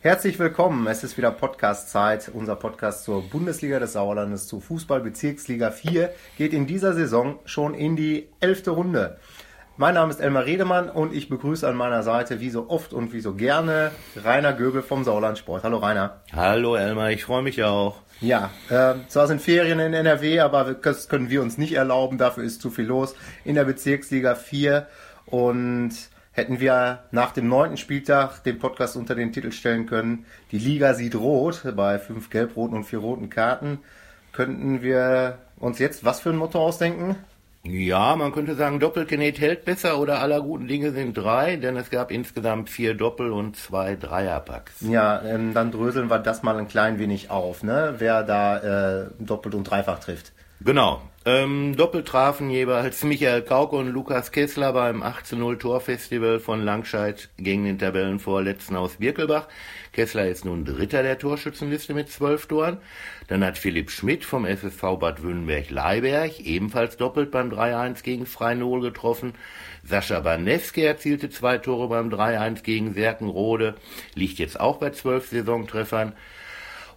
Herzlich willkommen. Es ist wieder Podcast-Zeit. Unser Podcast zur Bundesliga des Sauerlandes, zu Fußball Bezirksliga 4, geht in dieser Saison schon in die elfte Runde. Mein Name ist Elmar Redemann und ich begrüße an meiner Seite wie so oft und wie so gerne Rainer Göbel vom Sauerlandsport. Hallo Rainer. Hallo Elmar, ich freue mich auch. Ja, äh, zwar sind Ferien in NRW, aber das können wir uns nicht erlauben. Dafür ist zu viel los in der Bezirksliga 4 und hätten wir nach dem neunten Spieltag den Podcast unter den Titel stellen können, die Liga sieht rot bei fünf gelb-roten und vier roten Karten, könnten wir uns jetzt was für ein Motto ausdenken? Ja, man könnte sagen, Doppelkinet hält besser oder aller guten Dinge sind drei, denn es gab insgesamt vier Doppel- und zwei Dreierpacks. Ja, ähm, dann dröseln wir das mal ein klein wenig auf, ne? wer da äh, doppelt und dreifach trifft. Genau. Ähm, doppelt trafen jeweils Michael Kauke und Lukas Kessler beim 18-0 Torfestival von Langscheid gegen den Tabellenvorletzten aus Birkelbach. Kessler ist nun Dritter der Torschützenliste mit zwölf Toren. Dann hat Philipp Schmidt vom SSV Bad Wünnenberg-Leiberg ebenfalls doppelt beim 3-1 gegen Freinol getroffen. Sascha Baneski erzielte zwei Tore beim 3-1 gegen Serkenrode, liegt jetzt auch bei zwölf Saisontreffern.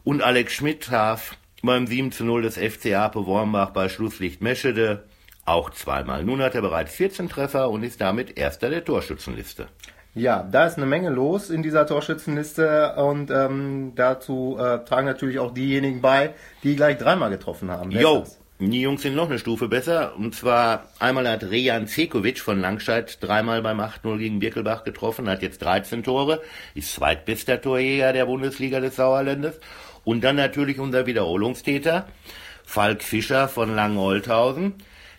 Und Alex Schmidt traf beim 7 zu 0 des FC Ape Wormbach bei Schlusslicht Meschede auch zweimal. Nun hat er bereits 14 Treffer und ist damit Erster der Torschützenliste. Ja, da ist eine Menge los in dieser Torschützenliste und ähm, dazu äh, tragen natürlich auch diejenigen bei, die gleich dreimal getroffen haben. Jo, die Jungs sind noch eine Stufe besser. Und zwar einmal hat Rejan Cekovic von Langscheid dreimal beim 8-0 gegen Birkelbach getroffen, hat jetzt 13 Tore, ist zweitbester Torjäger der Bundesliga des Sauerlandes. Und dann natürlich unser Wiederholungstäter, Falk Fischer von Langenholthausen.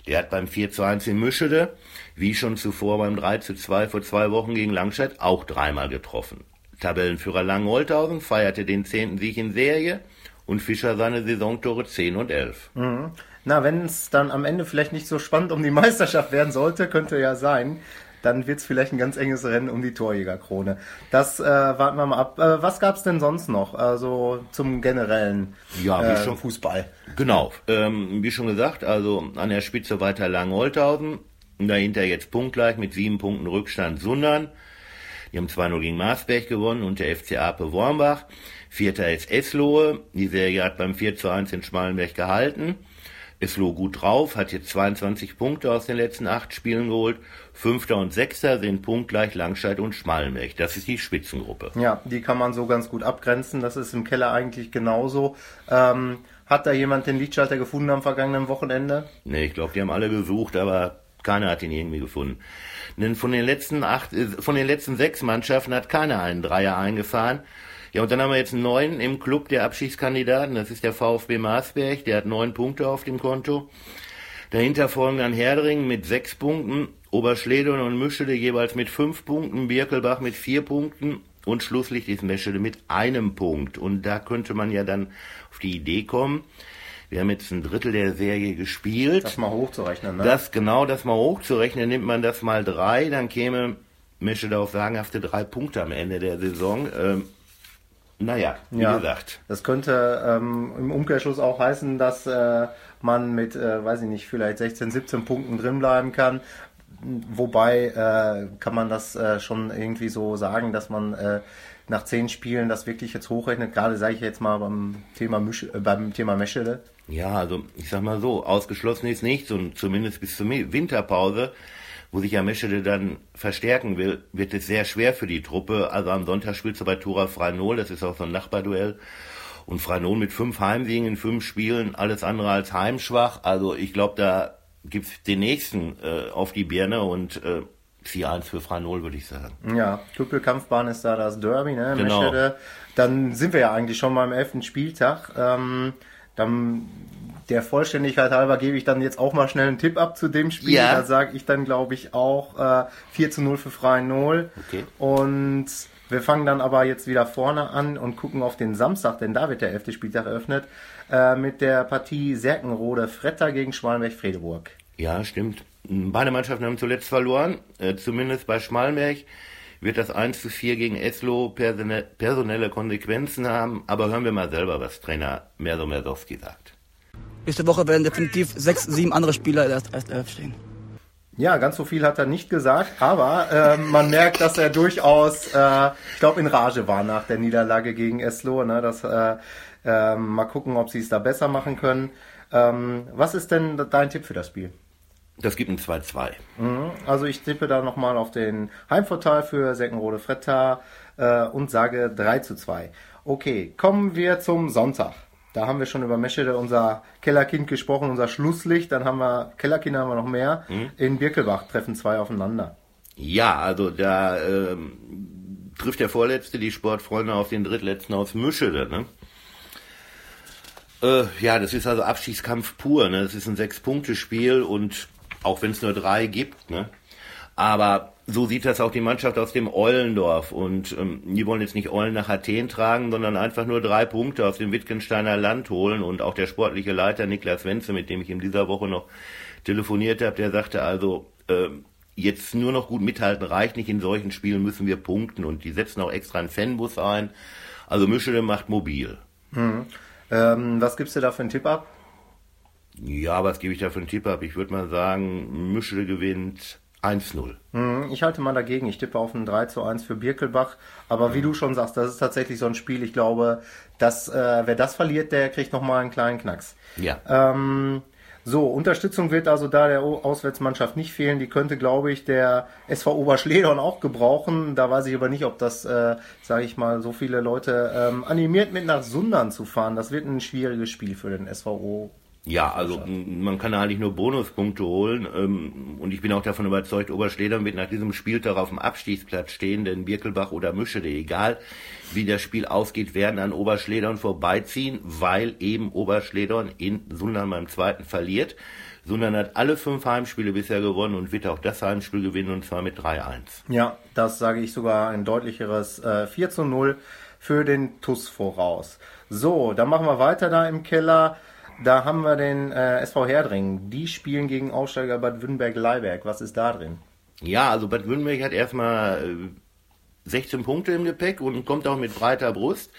Der hat beim 4 zu 1 in Mischede, wie schon zuvor beim 3 zu 2 vor zwei Wochen gegen Langstadt, auch dreimal getroffen. Tabellenführer Langenholthausen feierte den zehnten Sieg in Serie und Fischer seine Saisontore 10 und 11. Mhm. Na, wenn es dann am Ende vielleicht nicht so spannend um die Meisterschaft werden sollte, könnte ja sein, dann wird es vielleicht ein ganz enges Rennen um die Torjägerkrone. Das äh, warten wir mal ab. Äh, was gab es denn sonst noch? Also zum generellen ja, äh, schon, Fußball. Genau, ähm, wie schon gesagt, also an der Spitze weiter Langholthausen. Dahinter jetzt punktgleich mit sieben Punkten Rückstand Sundern. Die haben 2-0 gegen Marsberg gewonnen und der FC Ape Wormbach. Vierter ist Eslohe. Die Serie hat beim 4 zu 1 in Schmalenberg gehalten. Eslohe gut drauf, hat jetzt 22 Punkte aus den letzten acht Spielen geholt. Fünfter und Sechster sind punktgleich Langscheid und Schmalenberg. Das ist die Spitzengruppe. Ja, die kann man so ganz gut abgrenzen. Das ist im Keller eigentlich genauso. Ähm, hat da jemand den Lichtschalter gefunden am vergangenen Wochenende? Nee, ich glaube, die haben alle gesucht, aber keiner hat ihn irgendwie gefunden. Denn von den letzten acht, äh, von den letzten sechs Mannschaften hat keiner einen Dreier eingefahren. Ja, und dann haben wir jetzt einen neuen im Club der Abschiedskandidaten. Das ist der VfB Marsberg. Der hat neun Punkte auf dem Konto. Dahinter folgen dann Herdring mit sechs Punkten, Oberschledern und Mischede jeweils mit fünf Punkten, Birkelbach mit vier Punkten und Schlusslicht ist Meschede mit einem Punkt. Und da könnte man ja dann auf die Idee kommen, wir haben jetzt ein Drittel der Serie gespielt. Das mal hochzurechnen, ne? Das, genau, das mal hochzurechnen, nimmt man das mal drei, dann käme Meschede auf sagenhafte drei Punkte am Ende der Saison. Ähm, naja, wie ja, gesagt. Das könnte ähm, im Umkehrschluss auch heißen, dass äh, man mit, äh, weiß ich nicht, vielleicht 16, 17 Punkten drin bleiben kann. Wobei äh, kann man das äh, schon irgendwie so sagen, dass man äh, nach zehn Spielen das wirklich jetzt hochrechnet, gerade sage ich jetzt mal beim Thema, Misch, äh, beim Thema Meschede. Ja, also ich sag mal so, ausgeschlossen ist nichts und zumindest bis zur Winterpause wo sich ja Meschede dann verstärken will, wird es sehr schwer für die Truppe. Also am Sonntag spielst du bei Tura Freinol, das ist auch so ein Nachbarduell. Und Freinol mit fünf Heimsiegen in fünf Spielen, alles andere als heimschwach. Also ich glaube, da gibt's den nächsten äh, auf die Birne und äh, 4-1 für Freinol, würde ich sagen. Ja, Tüppelkampfbahn ist da das Derby, ne? Genau. Meschede. Dann sind wir ja eigentlich schon beim elften Spieltag. Ähm, dann der Vollständigkeit halber gebe ich dann jetzt auch mal schnell einen Tipp ab zu dem Spiel. Ja. Da sage ich dann, glaube ich, auch äh, 4 zu 0 für Freien 0. Okay. Und wir fangen dann aber jetzt wieder vorne an und gucken auf den Samstag, denn da wird der 11. Spieltag eröffnet, äh, mit der Partie Serkenrode Fretter gegen Schmalenberg-Fredeburg. Ja, stimmt. Beide Mannschaften haben zuletzt verloren, äh, zumindest bei Schmalenberg wird das 1 zu 4 gegen Eslo personelle Konsequenzen haben, aber hören wir mal selber, was Trainer Merso Mersowski sagt. Nächste Woche werden definitiv sechs, sieben andere Spieler in der Elf stehen. Ja, ganz so viel hat er nicht gesagt, aber äh, man merkt, dass er durchaus, äh, ich glaube, in Rage war nach der Niederlage gegen Eslo. Ne? Das, äh, äh, mal gucken, ob sie es da besser machen können. Ähm, was ist denn dein Tipp für das Spiel? Das gibt ein 2-2. Mhm. Also ich tippe da nochmal auf den Heimvorteil für Seckenrode Fretta äh, und sage 3 zu 2. Okay, kommen wir zum Sonntag. Da haben wir schon über Meschede, unser Kellerkind, gesprochen, unser Schlusslicht. Dann haben wir, Kellerkind haben wir noch mehr. Mhm. In Birkelbach treffen zwei aufeinander. Ja, also da ähm, trifft der Vorletzte die Sportfreunde auf den Drittletzten aus Mischede. Ne? Äh, ja, das ist also Abstiegskampf pur. Ne? Das ist ein Sechs-Punkte-Spiel und auch wenn es nur drei gibt. Ne? Aber so sieht das auch die Mannschaft aus dem Eulendorf. Und ähm, die wollen jetzt nicht Eulen nach Athen tragen, sondern einfach nur drei Punkte aus dem Wittgensteiner Land holen. Und auch der sportliche Leiter Niklas Wenze, mit dem ich in dieser Woche noch telefoniert habe, der sagte also, äh, jetzt nur noch gut mithalten reicht nicht. In solchen Spielen müssen wir punkten. Und die setzen auch extra einen Fanbus ein. Also Mischele macht mobil. Mhm. Ähm, was gibst du da für einen Tipp ab? Ja, was gebe ich da für einen Tipp ab? Ich würde mal sagen, Mischele gewinnt 1-0. Mhm, ich halte mal dagegen. Ich tippe auf ein 3 zu 1 für Birkelbach. Aber wie du schon sagst, das ist tatsächlich so ein Spiel. Ich glaube, dass äh, wer das verliert, der kriegt nochmal einen kleinen Knacks. Ja. Ähm, so, Unterstützung wird also da der Auswärtsmannschaft nicht fehlen. Die könnte, glaube ich, der SV Oberschledern auch gebrauchen. Da weiß ich aber nicht, ob das, äh, sage ich mal, so viele Leute ähm, animiert mit nach Sundern zu fahren. Das wird ein schwieriges Spiel für den SVO ja, also man kann eigentlich nur Bonuspunkte holen ähm, und ich bin auch davon überzeugt, Oberschledern wird nach diesem Spieltag auf dem Abstiegsplatz stehen, denn Birkelbach oder Mischede, egal wie das Spiel ausgeht, werden an Oberschledern vorbeiziehen, weil eben Oberschledern in Sundern beim zweiten verliert. Sundern hat alle fünf Heimspiele bisher gewonnen und wird auch das Heimspiel gewinnen und zwar mit 3-1. Ja, das sage ich sogar ein deutlicheres äh, 4 zu 0 für den TUS voraus. So, dann machen wir weiter da im Keller. Da haben wir den äh, SV Herdring. Die spielen gegen Aufsteiger Bad Württemberg-Leiberg. Was ist da drin? Ja, also Bad Württemberg hat erstmal äh, 16 Punkte im Gepäck und kommt auch mit breiter Brust.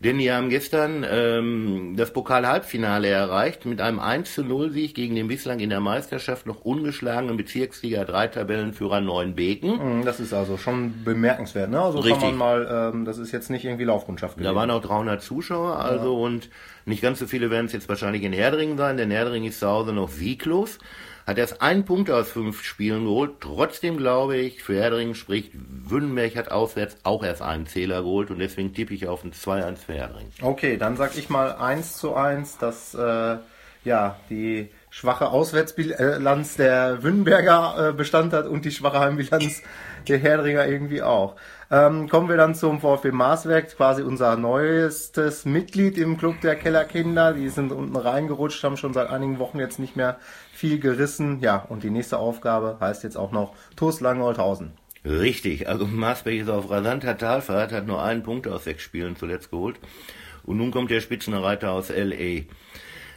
Denn die haben gestern ähm, das Pokal-Halbfinale erreicht mit einem 1 zu 0 Sieg gegen den bislang in der Meisterschaft noch ungeschlagenen Bezirksliga 3 Tabellenführer Neuenbeken. Mhm, das ist also schon bemerkenswert, ne? Also Richtig. kann man mal, ähm, das ist jetzt nicht irgendwie Laufkundschaft gewesen. Da waren auch 300 Zuschauer, also ja. und nicht ganz so viele werden es jetzt wahrscheinlich in Herdringen sein, denn Herdring ist zu Hause noch sieglos hat erst einen Punkt aus fünf Spielen geholt. Trotzdem glaube ich, für Herdringen spricht, Wünnenberg hat auswärts auch erst einen Zähler geholt und deswegen tippe ich auf ein 2-1 für Herdringen. Okay, dann sag ich mal 1 zu 1, dass äh, ja, die schwache Auswärtsbilanz der Wünnenberger äh, Bestand hat und die schwache Heimbilanz der Herdringer irgendwie auch. Ähm, kommen wir dann zum VfB Marswerk, quasi unser neuestes Mitglied im Club der Kellerkinder. Die sind unten reingerutscht, haben schon seit einigen Wochen jetzt nicht mehr viel gerissen. Ja, und die nächste Aufgabe heißt jetzt auch noch TuS Langenholthausen. Richtig, also Marsberg ist auf rasanter Talfahrt, hat nur einen Punkt aus sechs Spielen zuletzt geholt. Und nun kommt der Spitzenreiter aus L.A.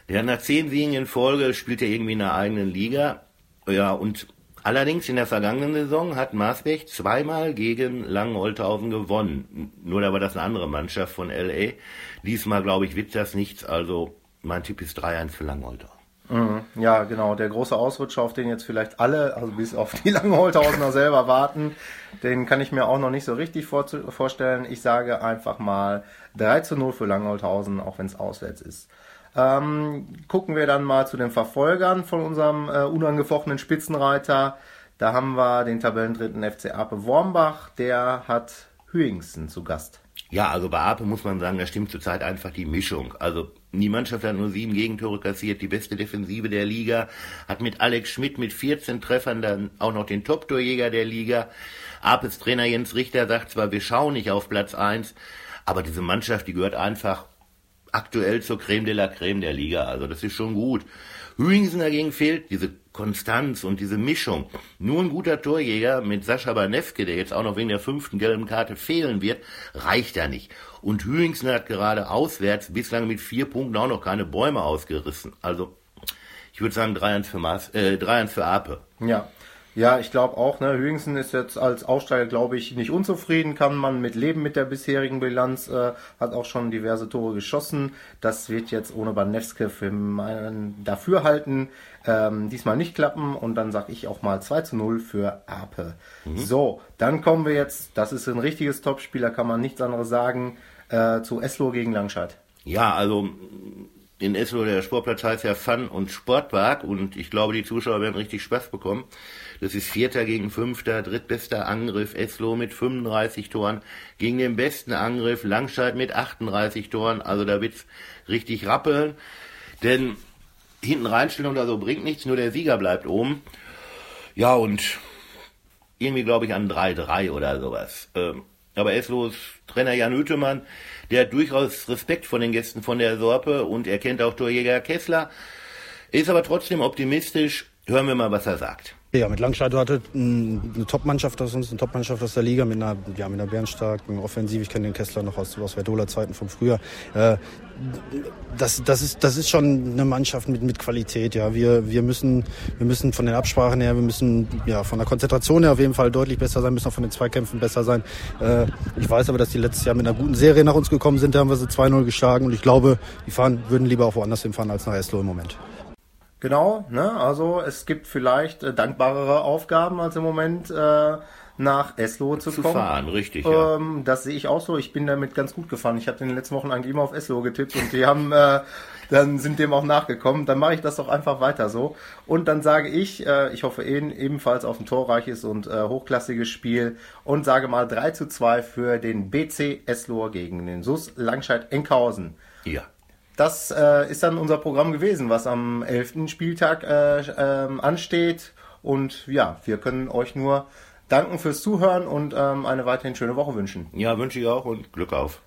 Der nach zehn Siegen in Folge, spielt er irgendwie in der eigenen Liga. Ja, und allerdings in der vergangenen Saison hat Marsberg zweimal gegen Langenholthausen gewonnen. Nur da war das eine andere Mannschaft von L.A. Diesmal, glaube ich, wird das nichts. Also mein Tipp ist 3-1 für Langenholthausen. Mhm. Ja, genau. Der große Ausrutscher, auf den jetzt vielleicht alle, also bis auf die Langenholthausener selber warten, den kann ich mir auch noch nicht so richtig vor vorstellen. Ich sage einfach mal 3 zu 0 für Langenholthausen, auch wenn es auswärts ist. Ähm, gucken wir dann mal zu den Verfolgern von unserem äh, unangefochtenen Spitzenreiter. Da haben wir den Tabellendritten FC Ape Wormbach, der hat Hüingsten zu Gast. Ja, also bei Ape muss man sagen, da stimmt zurzeit einfach die Mischung. Also die Mannschaft hat nur sieben Gegentore kassiert, die beste Defensive der Liga, hat mit Alex Schmidt mit 14 Treffern dann auch noch den Top-Torjäger der Liga. Apes Trainer Jens Richter sagt zwar, wir schauen nicht auf Platz eins, aber diese Mannschaft, die gehört einfach aktuell zur Creme de la Creme der Liga. Also das ist schon gut. Hüingsen dagegen fehlt diese Konstanz und diese Mischung. Nur ein guter Torjäger mit Sascha Banewke, der jetzt auch noch wegen der fünften gelben Karte fehlen wird, reicht ja nicht. Und Hüingsen hat gerade auswärts bislang mit vier Punkten auch noch keine Bäume ausgerissen. Also ich würde sagen 3-1 für, Maß, äh, 3 für Ape. Ja, Ja, ich glaube auch, ne, Hüingsen ist jetzt als Aussteiger, glaube ich, nicht unzufrieden, kann man mit leben mit der bisherigen Bilanz, äh, hat auch schon diverse Tore geschossen. Das wird jetzt ohne Banewske für meinen Dafürhalten ähm, diesmal nicht klappen und dann sage ich auch mal 2 zu 0 für Ape. Mhm. So, dann kommen wir jetzt, das ist ein richtiges Topspieler, kann man nichts anderes sagen, äh, zu Eslo gegen Langscheid. Ja, also in Eslo der Sportplatz heißt ja Fun und Sportpark und ich glaube, die Zuschauer werden richtig Spaß bekommen. Das ist Vierter gegen Fünfter, drittbester Angriff. Eslo mit 35 Toren gegen den besten Angriff. Langscheid mit 38 Toren. Also da wird's richtig rappeln. Denn hinten reinstellen oder so bringt nichts, nur der Sieger bleibt oben. Ja, und irgendwie glaube ich an 3-3 oder sowas. Ähm, aber Eslos Trainer Jan Hütemann, der hat durchaus Respekt vor den Gästen von der Sorpe und er kennt auch Torjäger Kessler, ist aber trotzdem optimistisch. Hören wir mal, was er sagt. Ja, mit Langscheid hatte eine Top-Mannschaft aus uns, eine Top-Mannschaft aus der Liga mit einer, ja, mit einer bärenstarken Offensive. Ich kenne den Kessler noch aus, aus Verdola-Zeiten vom Frühjahr. Äh, das, das, ist, das ist schon eine Mannschaft mit, mit Qualität. Ja, wir, wir müssen, wir müssen von den Absprachen her, wir müssen ja von der Konzentration her auf jeden Fall deutlich besser sein, müssen auch von den Zweikämpfen besser sein. Äh, ich weiß aber, dass die letztes Jahr mit einer guten Serie nach uns gekommen sind. Da haben wir sie 2-0 geschlagen und ich glaube, die fahren, würden lieber auch woanders hinfahren als nach Eslo im Moment. Genau, ne? Also es gibt vielleicht äh, dankbarere Aufgaben als im Moment äh, nach Eslo zu, zu kommen. fahren, richtig. Ähm, ja. Das sehe ich auch so. Ich bin damit ganz gut gefahren. Ich habe in den letzten Wochen eigentlich immer auf Eslo getippt und die haben äh, dann sind dem auch nachgekommen. Dann mache ich das doch einfach weiter so. Und dann sage ich, äh, ich hoffe eben, ebenfalls auf ein torreiches und äh, hochklassiges Spiel und sage mal 3 zu 2 für den BC Eslo gegen den SUS Langscheid-Enkhausen. Ja. Das äh, ist dann unser Programm gewesen, was am 11. Spieltag äh, äh, ansteht. Und ja, wir können euch nur danken fürs Zuhören und ähm, eine weiterhin schöne Woche wünschen. Ja, wünsche ich auch und Glück auf.